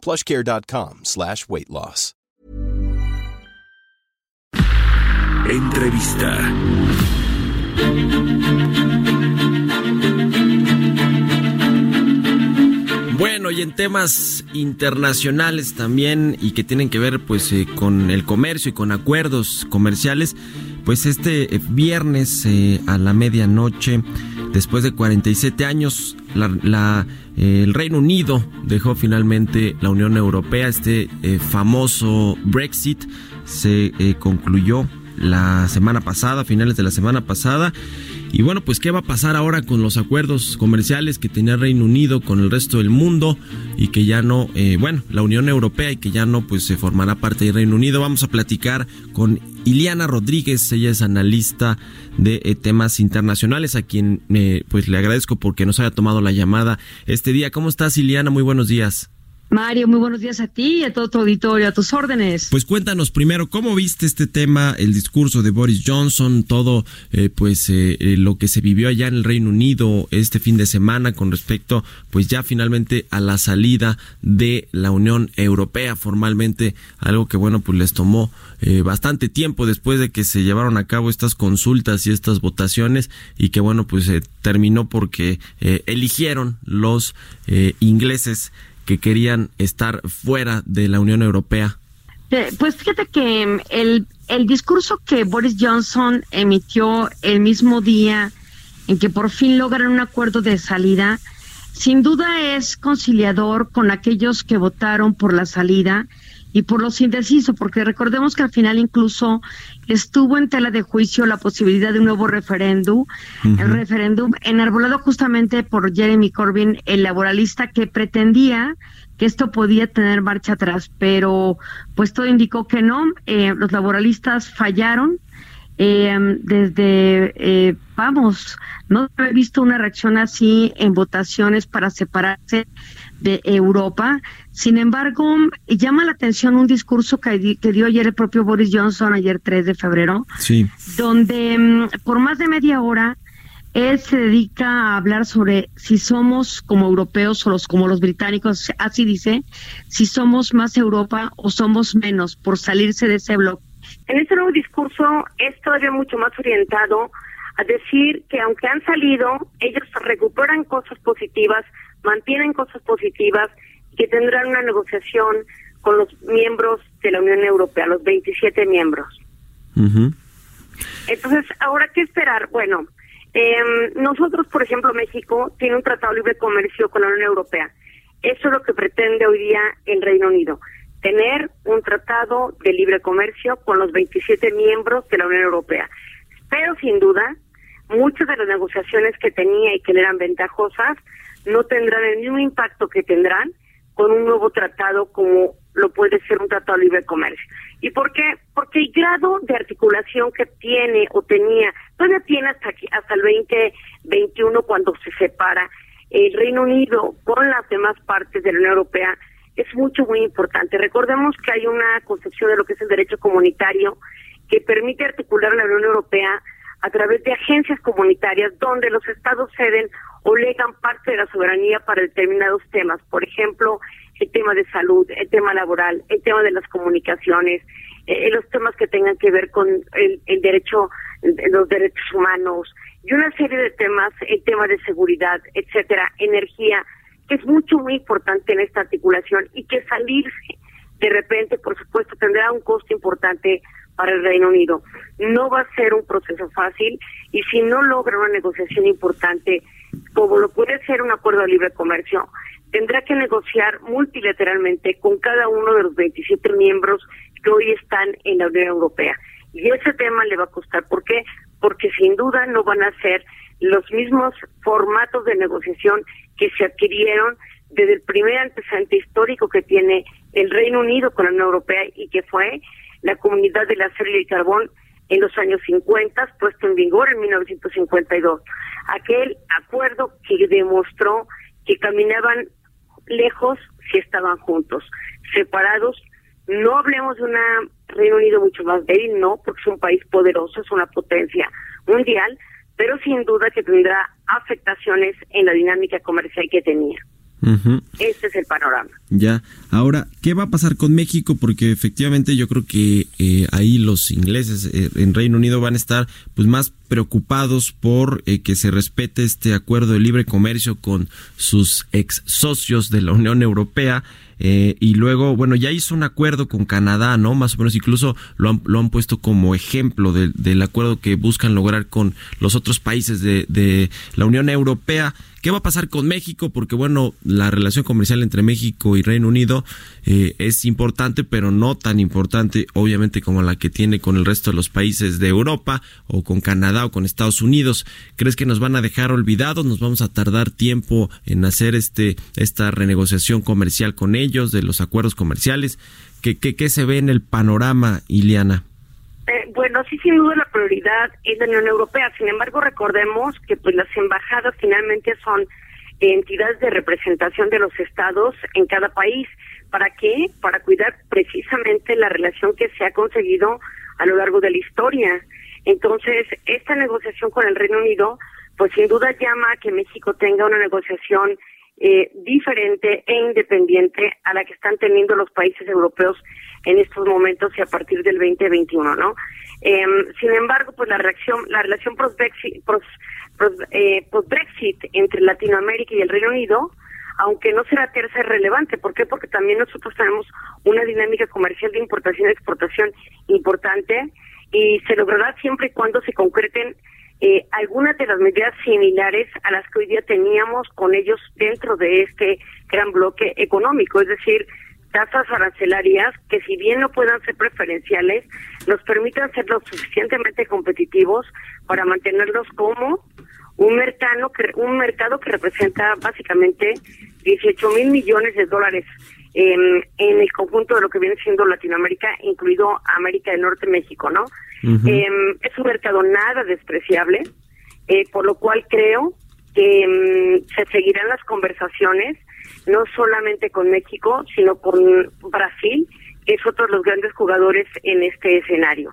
plushcare.com slash weight loss. Entrevista. Bueno, y en temas internacionales también y que tienen que ver pues eh, con el comercio y con acuerdos comerciales, pues este eh, viernes eh, a la medianoche, después de 47 años, la, el Reino Unido dejó finalmente la Unión Europea, este famoso Brexit se concluyó la semana pasada, finales de la semana pasada. Y bueno, pues qué va a pasar ahora con los acuerdos comerciales que tenía Reino Unido con el resto del mundo y que ya no, eh, bueno, la Unión Europea y que ya no, pues se formará parte del Reino Unido. Vamos a platicar con Iliana Rodríguez, ella es analista de eh, temas internacionales, a quien eh, pues le agradezco porque nos haya tomado la llamada este día. ¿Cómo estás, Iliana? Muy buenos días. Mario, muy buenos días a ti y a todo tu auditorio, a tus órdenes. Pues cuéntanos primero, ¿cómo viste este tema, el discurso de Boris Johnson, todo eh, pues eh, eh, lo que se vivió allá en el Reino Unido este fin de semana con respecto pues ya finalmente a la salida de la Unión Europea formalmente, algo que bueno pues les tomó bastante tiempo después de que se llevaron a cabo estas consultas y estas votaciones y que bueno pues terminó porque eligieron los ingleses que querían estar fuera de la Unión Europea? Eh, pues fíjate que mm, el, el discurso que Boris Johnson emitió el mismo día en que por fin logran un acuerdo de salida, sin duda es conciliador con aquellos que votaron por la salida y por los indecisos, porque recordemos que al final incluso estuvo en tela de juicio la posibilidad de un nuevo referéndum, el referéndum enarbolado justamente por Jeremy Corbyn, el laboralista que pretendía que esto podía tener marcha atrás, pero pues todo indicó que no, eh, los laboralistas fallaron, eh, desde, eh, vamos, no he visto una reacción así en votaciones para separarse de Europa. Sin embargo, llama la atención un discurso que, dio ayer el propio Boris Johnson, ayer 3 de febrero, sí. donde mm, por más de media hora él se dedica a hablar sobre si somos como europeos o los, como los británicos, así dice, si somos más Europa o somos menos por salirse de ese bloque. En este nuevo discurso es todavía mucho más orientado a decir que aunque han salido, ellos recuperan cosas positivas, mantienen cosas positivas y que tendrán una negociación con los miembros de la Unión Europea, los 27 miembros. Entonces, ahora, ¿qué esperar? Bueno, eh, nosotros, por ejemplo, México tiene un tratado de libre comercio con la Unión Europea. Eso es lo que pretende hoy día el Reino Unido, tener un tratado de libre comercio con los 27 miembros de la Unión Europea. Pero sin duda, muchas de las negociaciones que tenía y que le eran ventajosas no tendrán el mismo impacto que tendrán con un nuevo tratado como lo puede ser un tratado de libre comercio. ¿Y por qué? Porque el grado de articulación que tiene o tenía, todavía tiene hasta, aquí, hasta el 2021 cuando se separa el Reino Unido con las demás partes de la Unión Europea, es mucho, muy importante. Recordemos que hay una concepción de lo que es el derecho comunitario que permite articular la Unión Europea a través de agencias comunitarias donde los estados ceden o legan parte de la soberanía para determinados temas. Por ejemplo, el tema de salud, el tema laboral, el tema de las comunicaciones, eh, los temas que tengan que ver con el, el derecho, los derechos humanos y una serie de temas, el tema de seguridad, etcétera, energía, que es mucho, muy importante en esta articulación y que salirse de repente, por supuesto, tendrá un costo importante para el Reino Unido. No va a ser un proceso fácil y si no logra una negociación importante, como lo puede ser un acuerdo de libre comercio, tendrá que negociar multilateralmente con cada uno de los 27 miembros que hoy están en la Unión Europea. Y ese tema le va a costar. ¿Por qué? Porque sin duda no van a ser los mismos formatos de negociación que se adquirieron desde el primer antecedente histórico que tiene el Reino Unido con la Unión Europea y que fue la Comunidad del Acero y el Carbón en los años 50, puesto en vigor en 1952. Aquel acuerdo que demostró que caminaban lejos si estaban juntos, separados. No hablemos de un Reino Unido mucho más débil, no, porque es un país poderoso, es una potencia mundial, pero sin duda que tendrá afectaciones en la dinámica comercial que tenía. Este es el panorama. Ya, ahora, ¿qué va a pasar con México? Porque efectivamente yo creo que eh, ahí los ingleses eh, en Reino Unido van a estar pues más preocupados por eh, que se respete este acuerdo de libre comercio con sus ex socios de la Unión Europea. y luego, bueno, ya hizo un acuerdo con Canadá, ¿no? Más o menos, incluso lo han, lo han puesto como ejemplo del acuerdo que buscan lograr con los otros países de, de la Unión Europea. ¿Qué va a pasar con México? Porque bueno, la relación comercial entre México y Reino Unido eh, es importante, pero no tan importante, obviamente, como la que tiene con el resto de los países de Europa o con Canadá con Estados Unidos. ¿Crees que nos van a dejar olvidados? ¿Nos vamos a tardar tiempo en hacer este esta renegociación comercial con ellos, de los acuerdos comerciales? ¿Qué, qué, qué se ve en el panorama, Iliana? Eh, bueno, sí, sin duda la prioridad es la Unión Europea. Sin embargo, recordemos que pues las embajadas finalmente son entidades de representación de los estados en cada país. ¿Para qué? Para cuidar precisamente la relación que se ha conseguido a lo largo de la historia. Entonces, esta negociación con el Reino Unido, pues sin duda llama a que México tenga una negociación eh, diferente e independiente a la que están teniendo los países europeos en estos momentos y a partir del 2021, ¿no? Eh, sin embargo, pues la reacción, la relación post-Brexit eh, entre Latinoamérica y el Reino Unido, aunque no será tercera relevante. ¿Por qué? Porque también nosotros tenemos una dinámica comercial de importación y exportación importante y se logrará siempre y cuando se concreten eh, algunas de las medidas similares a las que hoy día teníamos con ellos dentro de este gran bloque económico, es decir, tasas arancelarias que si bien no puedan ser preferenciales, nos permitan ser lo suficientemente competitivos para mantenerlos como un mercado que, un mercado que representa básicamente 18 mil millones de dólares en, en, el conjunto de lo que viene siendo Latinoamérica, incluido América del Norte, México, ¿no? Em, es un mercado nada despreciable, eh, por lo cual creo que em, se seguirán las conversaciones, no solamente con México, sino con Brasil, que es otro de los grandes jugadores en este escenario.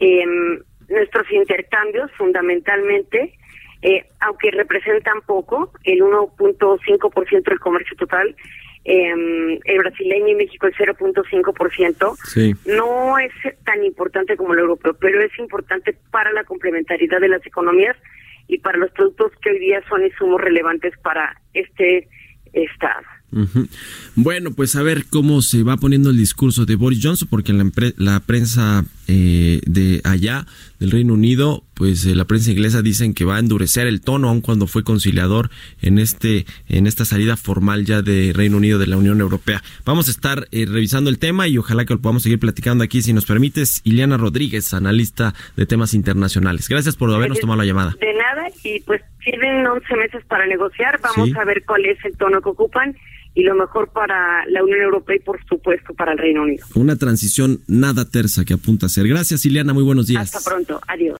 Em, nuestros intercambios, fundamentalmente, eh, aunque representan poco, el 1.5% del comercio total, eh, el brasileño y México el 0.5%. Sí. No es tan importante como el europeo, pero es importante para la complementariedad de las economías y para los productos que hoy día son insumos relevantes para este estado. Bueno, pues a ver cómo se va poniendo el discurso de Boris Johnson, porque la, la prensa eh, de allá, del Reino Unido, pues eh, la prensa inglesa dicen que va a endurecer el tono, aun cuando fue conciliador en este en esta salida formal ya de Reino Unido de la Unión Europea. Vamos a estar eh, revisando el tema y ojalá que lo podamos seguir platicando aquí, si nos permites. Ileana Rodríguez, analista de temas internacionales. Gracias por habernos tomado la llamada. De nada, y pues tienen 11 meses para negociar. Vamos a ver cuál es el tono que ocupan y lo mejor para la Unión Europea y por supuesto para el Reino Unido. Una transición nada tersa que apunta a ser. Gracias, Ileana, muy buenos días. Hasta pronto, adiós.